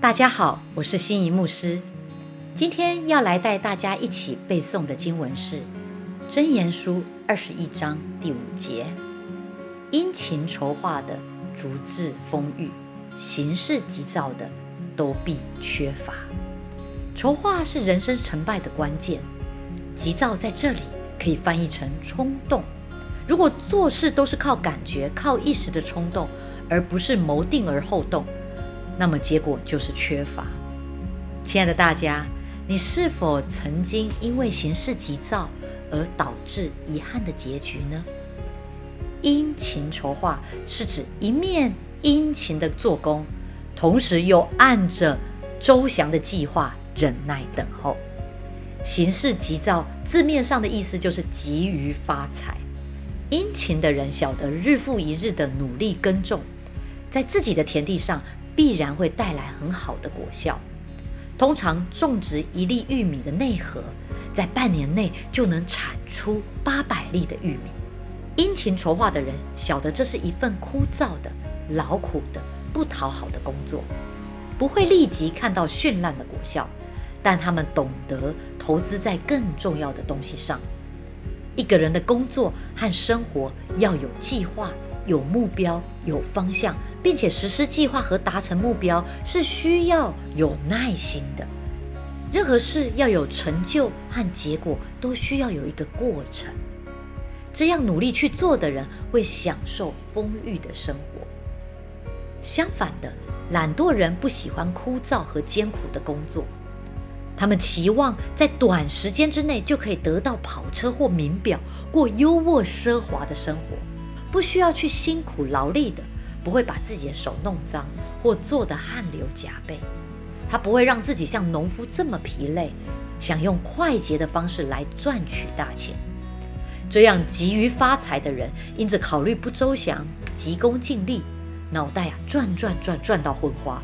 大家好，我是心仪牧师。今天要来带大家一起背诵的经文是《箴言书》二十一章第五节：“殷勤筹划的足智丰裕，行事急躁的都必缺乏。”筹划是人生成败的关键，急躁在这里可以翻译成冲动。如果做事都是靠感觉、靠一时的冲动，而不是谋定而后动，那么结果就是缺乏。亲爱的大家，你是否曾经因为行事急躁而导致遗憾的结局呢？殷勤筹划是指一面殷勤的做工，同时又按着周详的计划忍耐等候。行事急躁字面上的意思就是急于发财。殷勤的人晓得日复一日的努力耕种。在自己的田地上，必然会带来很好的果效。通常种植一粒玉米的内核，在半年内就能产出八百粒的玉米。殷勤筹划的人晓得这是一份枯燥的、劳苦的、不讨好的工作，不会立即看到绚烂的果效，但他们懂得投资在更重要的东西上。一个人的工作和生活要有计划。有目标、有方向，并且实施计划和达成目标是需要有耐心的。任何事要有成就和结果，都需要有一个过程。这样努力去做的人会享受丰裕的生活。相反的，懒惰人不喜欢枯燥和艰苦的工作，他们期望在短时间之内就可以得到跑车或名表，过优渥奢华的生活。不需要去辛苦劳力的，不会把自己的手弄脏或做得汗流浃背。他不会让自己像农夫这么疲累，想用快捷的方式来赚取大钱。这样急于发财的人，因着考虑不周详、急功近利，脑袋啊转转转转到昏花，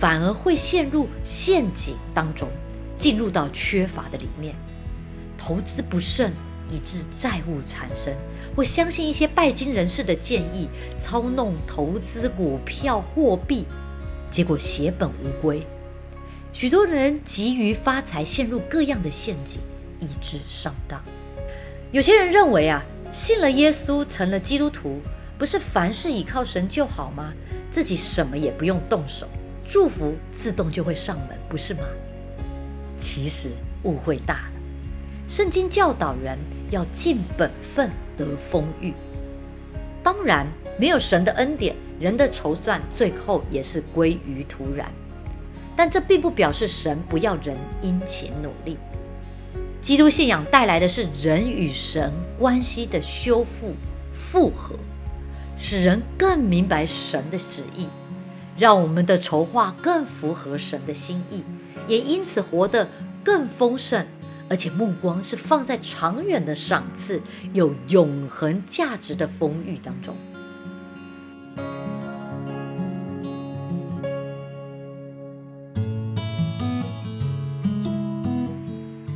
反而会陷入陷阱当中，进入到缺乏的里面，投资不慎。以致债务缠身，我相信一些拜金人士的建议，操弄投资股票、货币，结果血本无归。许多人急于发财，陷入各样的陷阱，以致上当。有些人认为啊，信了耶稣，成了基督徒，不是凡事倚靠神就好吗？自己什么也不用动手，祝福自动就会上门，不是吗？其实误会大了。圣经教导人。要尽本分得丰裕。当然，没有神的恩典，人的筹算最后也是归于突然。但这并不表示神不要人殷勤努力。基督信仰带来的是人与神关系的修复、复合，使人更明白神的旨意，让我们的筹划更符合神的心意，也因此活得更丰盛。而且目光是放在长远的赏赐、有永恒价值的丰裕当中。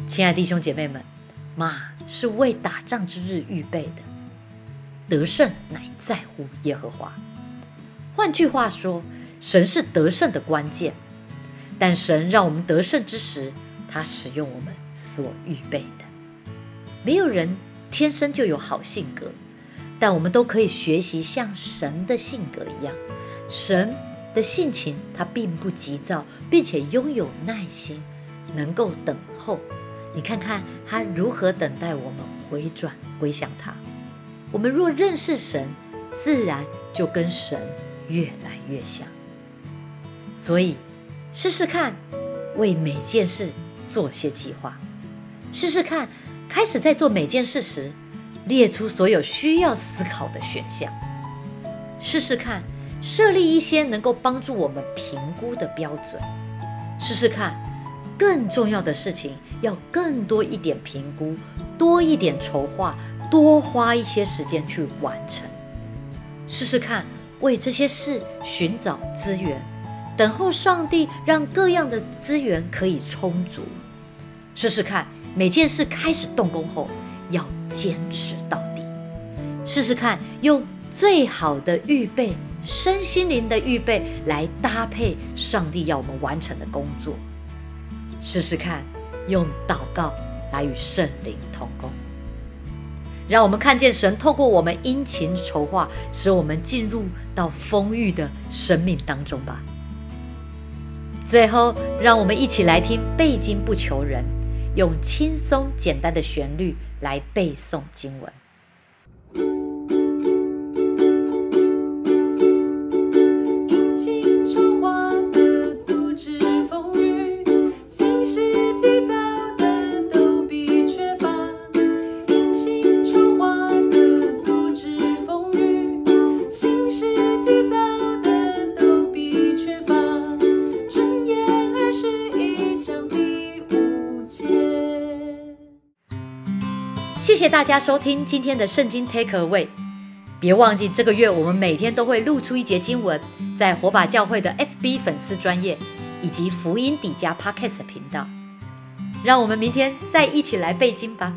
亲爱的弟兄姐妹们，马是为打仗之日预备的，得胜乃在乎耶和华。换句话说，神是得胜的关键。但神让我们得胜之时，他使用我们所预备的，没有人天生就有好性格，但我们都可以学习像神的性格一样。神的性情，他并不急躁，并且拥有耐心，能够等候。你看看他如何等待我们回转归向他。我们若认识神，自然就跟神越来越像。所以，试试看，为每件事。做些计划，试试看。开始在做每件事时，列出所有需要思考的选项。试试看，设立一些能够帮助我们评估的标准。试试看，更重要的事情要更多一点评估，多一点筹划，多花一些时间去完成。试试看，为这些事寻找资源。等候上帝让各样的资源可以充足。试试看，每件事开始动工后要坚持到底。试试看，用最好的预备身心灵的预备来搭配上帝要我们完成的工作。试试看，用祷告来与圣灵同工，让我们看见神透过我们殷勤筹划，使我们进入到丰裕的生命当中吧。最后，让我们一起来听背经不求人，用轻松简单的旋律来背诵经文。谢谢大家收听今天的圣经 Take Away，别忘记这个月我们每天都会录出一节经文，在火把教会的 FB 粉丝专业以及福音底加 Podcast 频道，让我们明天再一起来背经吧。